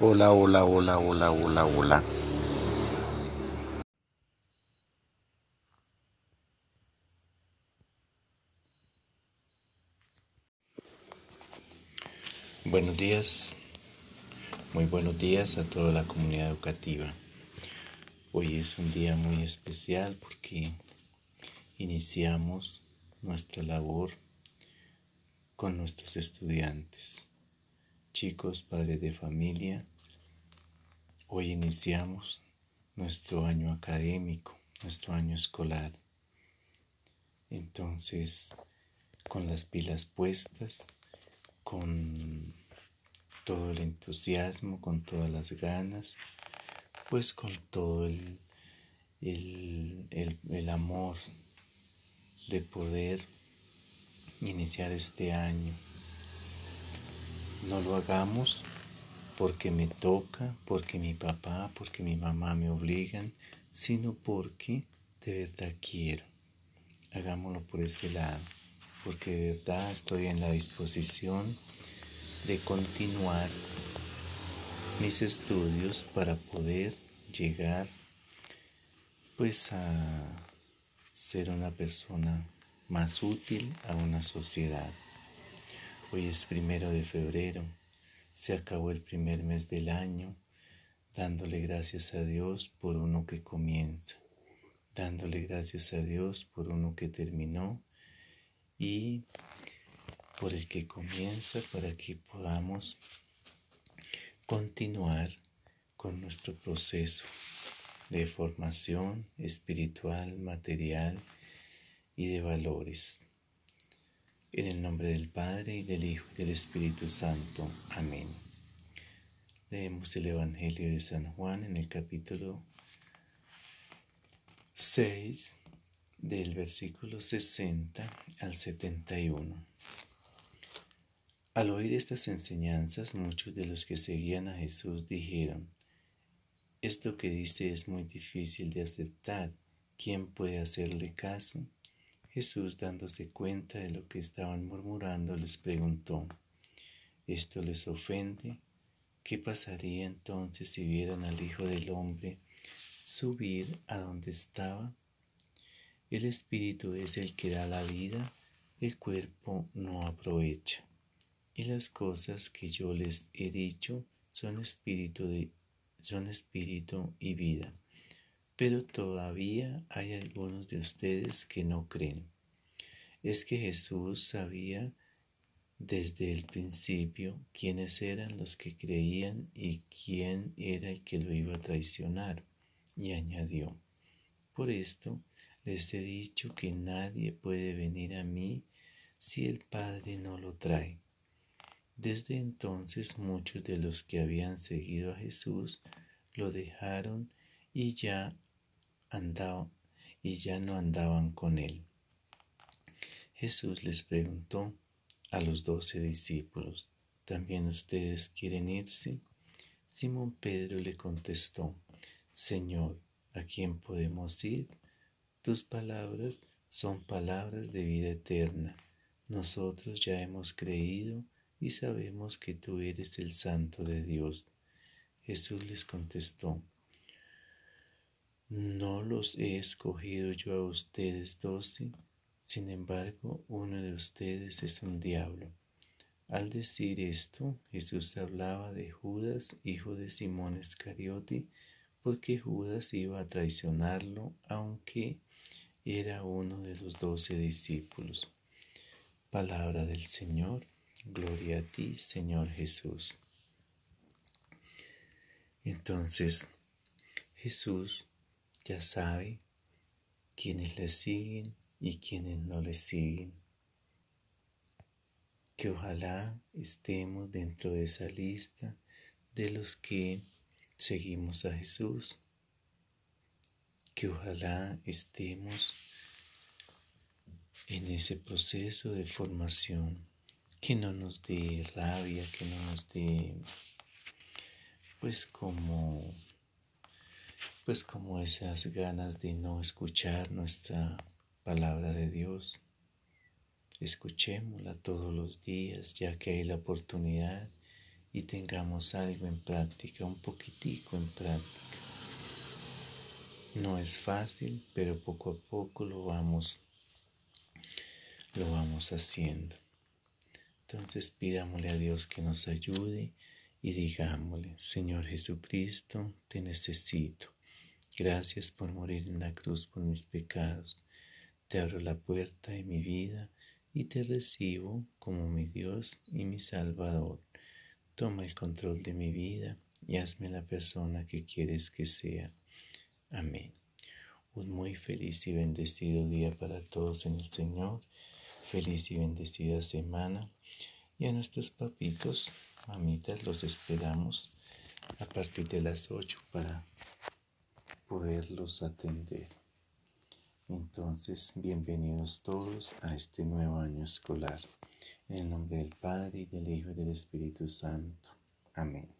Hola, hola, hola, hola, hola, hola. Buenos días, muy buenos días a toda la comunidad educativa. Hoy es un día muy especial porque iniciamos nuestra labor con nuestros estudiantes, chicos, padres de familia. Hoy iniciamos nuestro año académico, nuestro año escolar. Entonces, con las pilas puestas, con todo el entusiasmo, con todas las ganas, pues con todo el, el, el amor de poder iniciar este año. No lo hagamos porque me toca, porque mi papá, porque mi mamá me obligan, sino porque de verdad quiero. Hagámoslo por este lado, porque de verdad estoy en la disposición de continuar mis estudios para poder llegar pues a ser una persona más útil a una sociedad. Hoy es primero de febrero, se acabó el primer mes del año, dándole gracias a Dios por uno que comienza, dándole gracias a Dios por uno que terminó y por el que comienza para que podamos continuar con nuestro proceso de formación espiritual, material y de valores. En el nombre del Padre y del Hijo y del Espíritu Santo. Amén. Leemos el Evangelio de San Juan en el capítulo 6 del versículo 60 al 71. Al oír estas enseñanzas, muchos de los que seguían a Jesús dijeron, esto que dice es muy difícil de aceptar, ¿quién puede hacerle caso? Jesús, dándose cuenta de lo que estaban murmurando, les preguntó, ¿esto les ofende? ¿Qué pasaría entonces si vieran al Hijo del Hombre subir a donde estaba? El Espíritu es el que da la vida, el cuerpo no aprovecha. Y las cosas que yo les he dicho son espíritu, son espíritu y vida pero todavía hay algunos de ustedes que no creen. Es que Jesús sabía desde el principio quiénes eran los que creían y quién era el que lo iba a traicionar, y añadió, por esto les he dicho que nadie puede venir a mí si el Padre no lo trae. Desde entonces muchos de los que habían seguido a Jesús lo dejaron y ya andaba y ya no andaban con él. Jesús les preguntó a los doce discípulos, ¿también ustedes quieren irse? Simón Pedro le contestó, Señor, ¿a quién podemos ir? Tus palabras son palabras de vida eterna. Nosotros ya hemos creído y sabemos que tú eres el Santo de Dios. Jesús les contestó, no los he escogido yo a ustedes doce, sin embargo uno de ustedes es un diablo. Al decir esto, Jesús hablaba de Judas, hijo de Simón Iscariote, porque Judas iba a traicionarlo, aunque era uno de los doce discípulos. Palabra del Señor, gloria a ti, Señor Jesús. Entonces, Jesús ya sabe quienes le siguen y quienes no le siguen. Que ojalá estemos dentro de esa lista de los que seguimos a Jesús. Que ojalá estemos en ese proceso de formación. Que no nos dé rabia, que no nos dé pues como pues como esas ganas de no escuchar nuestra palabra de Dios. Escuchémosla todos los días, ya que hay la oportunidad y tengamos algo en práctica, un poquitico en práctica. No es fácil, pero poco a poco lo vamos lo vamos haciendo. Entonces pidámosle a Dios que nos ayude y digámosle, Señor Jesucristo, te necesito. Gracias por morir en la cruz por mis pecados. Te abro la puerta de mi vida y te recibo como mi Dios y mi Salvador. Toma el control de mi vida y hazme la persona que quieres que sea. Amén. Un muy feliz y bendecido día para todos en el Señor. Feliz y bendecida semana. Y a nuestros papitos, mamitas, los esperamos a partir de las 8 para poderlos atender. Entonces, bienvenidos todos a este nuevo año escolar. En el nombre del Padre, y del Hijo y del Espíritu Santo. Amén.